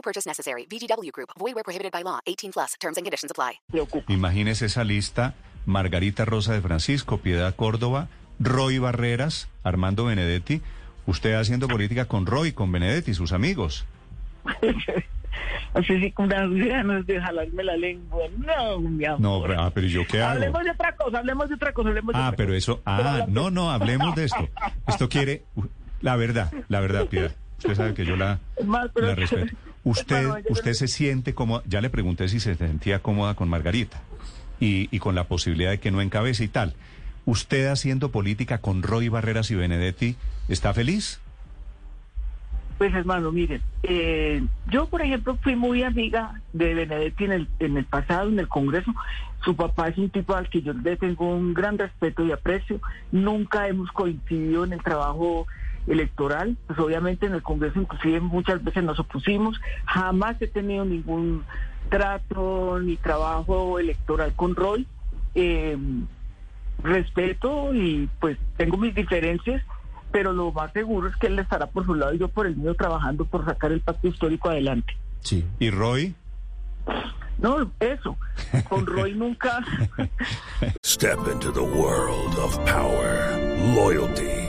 No purchase necessary. VGW Group. Void where prohibited by law. 18 plus. Terms and conditions apply. Imagínese esa lista, Margarita Rosa de Francisco, Piedad Córdoba, Roy Barreras, Armando Benedetti, usted haciendo política con Roy, con Benedetti, sus amigos. Así sí, con unas ganas de jalarme la lengua. No, mi amor. No, pero, ah, pero ¿yo qué hago? Hablemos de otra cosa, hablemos de otra cosa, hablemos de Ah, otra pero cosa. eso, Pero ah, no, no, hablemos de esto. Esto quiere, la verdad, la verdad, Piedad. Usted sabe que yo la, Más, pero- la respeto. Usted, Bueno, usted se siente cómoda, ya le pregunté si se sentía cómoda con Margarita y, y con la posibilidad de que no encabece y tal. ¿Usted haciendo política con Roy Barreras y Benedetti está feliz? Pues hermano, miren, eh, yo por ejemplo fui muy amiga de Benedetti en el, en el pasado, en el Congreso. Su papá es un tipo al que yo le tengo un gran respeto y aprecio. Nunca hemos coincidido en el trabajo electoral, pues obviamente en el Congreso inclusive muchas veces nos opusimos. Jamás he tenido ningún trato ni trabajo electoral con Roy. Eh, respeto y pues tengo mis diferencias, pero lo más seguro es que él estará por su lado y yo por el mío trabajando por sacar el pacto histórico adelante. Sí. ¿Y Roy? No, eso. Con Roy nunca. Step into the world of power, loyalty,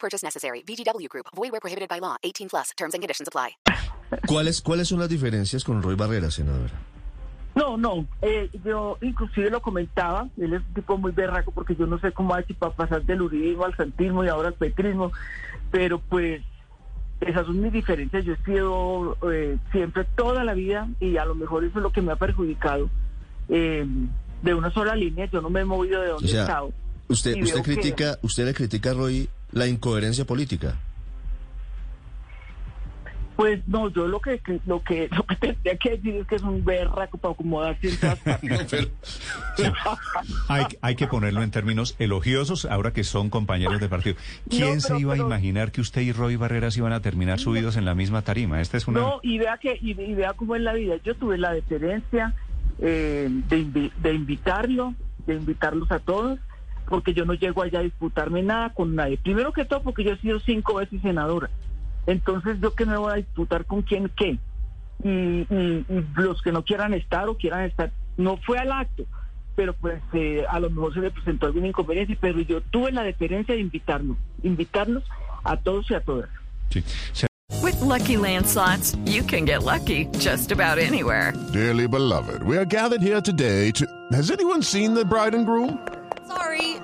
Purchase necessary. VGW Group. Void where prohibited by law. 18 plus. Terms and conditions apply. ¿Cuáles, ¿Cuáles son las diferencias con Roy Barrera, senadora? No, no. eh, yo inclusive lo comentaba. Él es un tipo muy berraco porque yo no sé cómo ha hecho para pasar del uribismo al santismo y ahora al petrismo. Pero pues esas son mis diferencias. Yo he sido eh, siempre toda la vida y a lo mejor eso es lo que me ha perjudicado. eh, de una sola línea. Yo no me he movido de donde O he sea, estado. usted, usted veo que- critica, usted le critica a Roy la incoherencia política. Pues no, yo lo que lo que lo que tendría que decir es que es un berraco para acomodarse en todas partes. Hay, hay que ponerlo en términos elogiosos ahora que son compañeros de partido. ¿Quién No, se iba pero- a imaginar que usted y Roy Barreras iban a terminar subidos en la misma tarima? Esta es una... No, y vea que y, y vea cómo es la vida. Yo tuve la deferencia eh, de, invi- de invitarlo, de invitarlos a todos, porque yo no llego allá a disputarme nada con nadie. Primero que todo, porque yo he sido cinco veces senadora. Entonces, ¿yo qué me voy a disputar con quién qué? Y, y- y los que no quieran estar o quieran estar, no fue al acto, pero pues eh, a lo mejor se le presentó alguna inconveniencia, pero yo tuve la deferencia de invitarlos, invitarlos a todos y a todas. Sí. With Lucky Land slots, you can get lucky just about anywhere. Dearly beloved, we are gathered here today to. Has anyone seen the bride and groom?